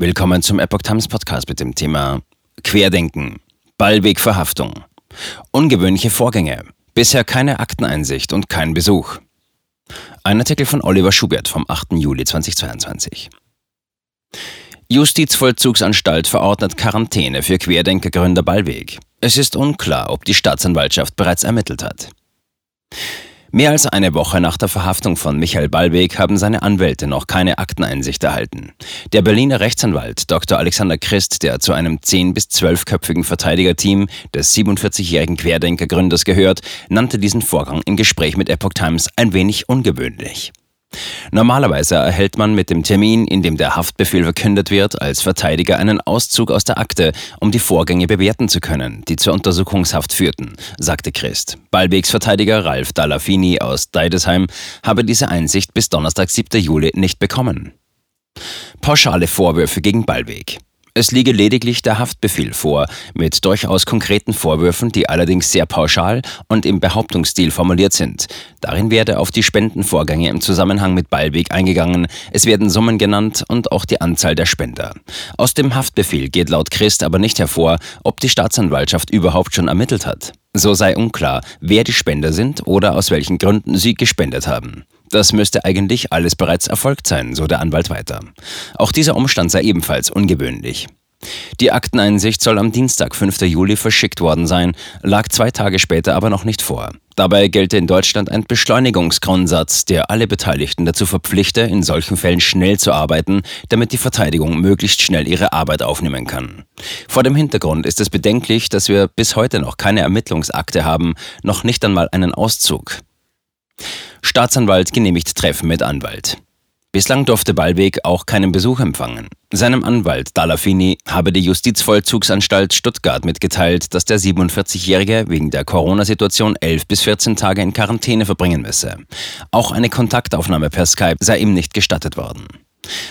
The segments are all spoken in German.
Willkommen zum Epoch Times Podcast mit dem Thema Querdenken, Ballwegverhaftung, ungewöhnliche Vorgänge, bisher keine Akteneinsicht und kein Besuch. Ein Artikel von Oliver Schubert vom 8. Juli 2022. Justizvollzugsanstalt verordnet Quarantäne für Querdenkergründer Ballweg. Es ist unklar, ob die Staatsanwaltschaft bereits ermittelt hat. Mehr als eine Woche nach der Verhaftung von Michael Ballweg haben seine Anwälte noch keine Akteneinsicht erhalten. Der Berliner Rechtsanwalt Dr. Alexander Christ, der zu einem 10- bis 12-köpfigen Verteidigerteam des 47-jährigen Querdenkergründers gehört, nannte diesen Vorgang im Gespräch mit Epoch Times ein wenig ungewöhnlich. Normalerweise erhält man mit dem Termin, in dem der Haftbefehl verkündet wird, als Verteidiger einen Auszug aus der Akte, um die Vorgänge bewerten zu können, die zur Untersuchungshaft führten, sagte Christ. Ballwegs Verteidiger Ralf Dallafini aus Deidesheim habe diese Einsicht bis Donnerstag, 7. Juli nicht bekommen. Pauschale Vorwürfe gegen Ballweg. Es liege lediglich der Haftbefehl vor, mit durchaus konkreten Vorwürfen, die allerdings sehr pauschal und im Behauptungsstil formuliert sind. Darin werde auf die Spendenvorgänge im Zusammenhang mit Ballweg eingegangen, es werden Summen genannt und auch die Anzahl der Spender. Aus dem Haftbefehl geht laut Christ aber nicht hervor, ob die Staatsanwaltschaft überhaupt schon ermittelt hat. So sei unklar, wer die Spender sind oder aus welchen Gründen sie gespendet haben. Das müsste eigentlich alles bereits erfolgt sein, so der Anwalt weiter. Auch dieser Umstand sei ebenfalls ungewöhnlich. Die Akteneinsicht soll am Dienstag, 5. Juli, verschickt worden sein, lag zwei Tage später aber noch nicht vor. Dabei gelte in Deutschland ein Beschleunigungsgrundsatz, der alle Beteiligten dazu verpflichte, in solchen Fällen schnell zu arbeiten, damit die Verteidigung möglichst schnell ihre Arbeit aufnehmen kann. Vor dem Hintergrund ist es bedenklich, dass wir bis heute noch keine Ermittlungsakte haben, noch nicht einmal einen Auszug. Staatsanwalt genehmigt Treffen mit Anwalt. Bislang durfte Ballweg auch keinen Besuch empfangen. Seinem Anwalt Dalafini habe die Justizvollzugsanstalt Stuttgart mitgeteilt, dass der 47-Jährige wegen der Corona-Situation 11 bis 14 Tage in Quarantäne verbringen müsse. Auch eine Kontaktaufnahme per Skype sei ihm nicht gestattet worden.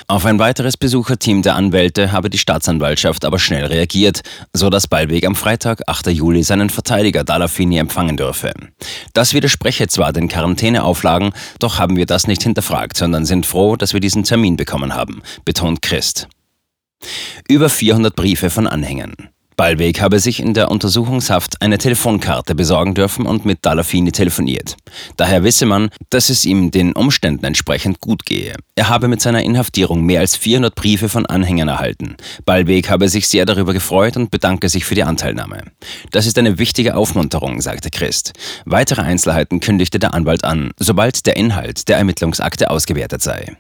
Auf ein weiteres Besucherteam der Anwälte habe die Staatsanwaltschaft aber schnell reagiert, so dass Ballweg am Freitag, 8. Juli, seinen Verteidiger Dalafini empfangen dürfe. Das widerspreche zwar den Quarantäneauflagen, doch haben wir das nicht hinterfragt, sondern sind froh, dass wir diesen Termin bekommen haben, betont Christ. Über 400 Briefe von Anhängern. Ballweg habe sich in der Untersuchungshaft eine Telefonkarte besorgen dürfen und mit Dalafini telefoniert. Daher wisse man, dass es ihm den Umständen entsprechend gut gehe. Er habe mit seiner Inhaftierung mehr als 400 Briefe von Anhängern erhalten. Ballweg habe sich sehr darüber gefreut und bedanke sich für die Anteilnahme. Das ist eine wichtige Aufmunterung, sagte Christ. Weitere Einzelheiten kündigte der Anwalt an, sobald der Inhalt der Ermittlungsakte ausgewertet sei.